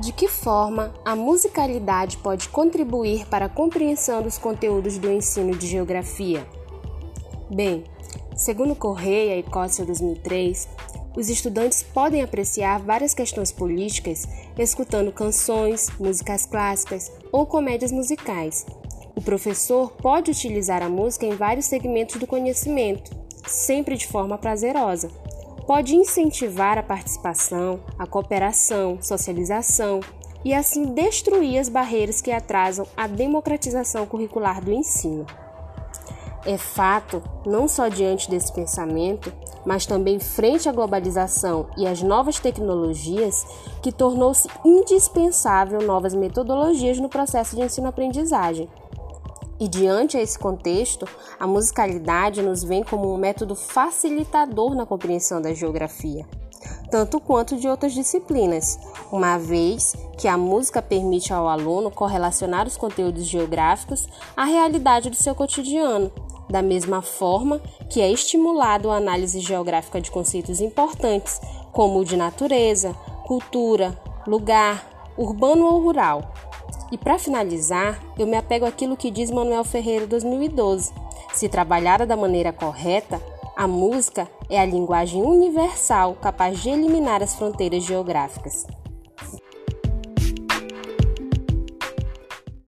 De que forma a musicalidade pode contribuir para a compreensão dos conteúdos do ensino de geografia? Bem, segundo Correia e Costa 2003, os estudantes podem apreciar várias questões políticas escutando canções, músicas clássicas ou comédias musicais. O professor pode utilizar a música em vários segmentos do conhecimento, sempre de forma prazerosa. Pode incentivar a participação, a cooperação, socialização e assim destruir as barreiras que atrasam a democratização curricular do ensino. É fato, não só diante desse pensamento, mas também frente à globalização e às novas tecnologias, que tornou-se indispensável novas metodologias no processo de ensino-aprendizagem. E diante a esse contexto, a musicalidade nos vem como um método facilitador na compreensão da geografia, tanto quanto de outras disciplinas, uma vez que a música permite ao aluno correlacionar os conteúdos geográficos à realidade do seu cotidiano, da mesma forma que é estimulado a análise geográfica de conceitos importantes, como o de natureza, cultura, lugar, urbano ou rural. E para finalizar, eu me apego àquilo que diz Manuel Ferreira 2012. Se trabalhada da maneira correta, a música é a linguagem universal capaz de eliminar as fronteiras geográficas.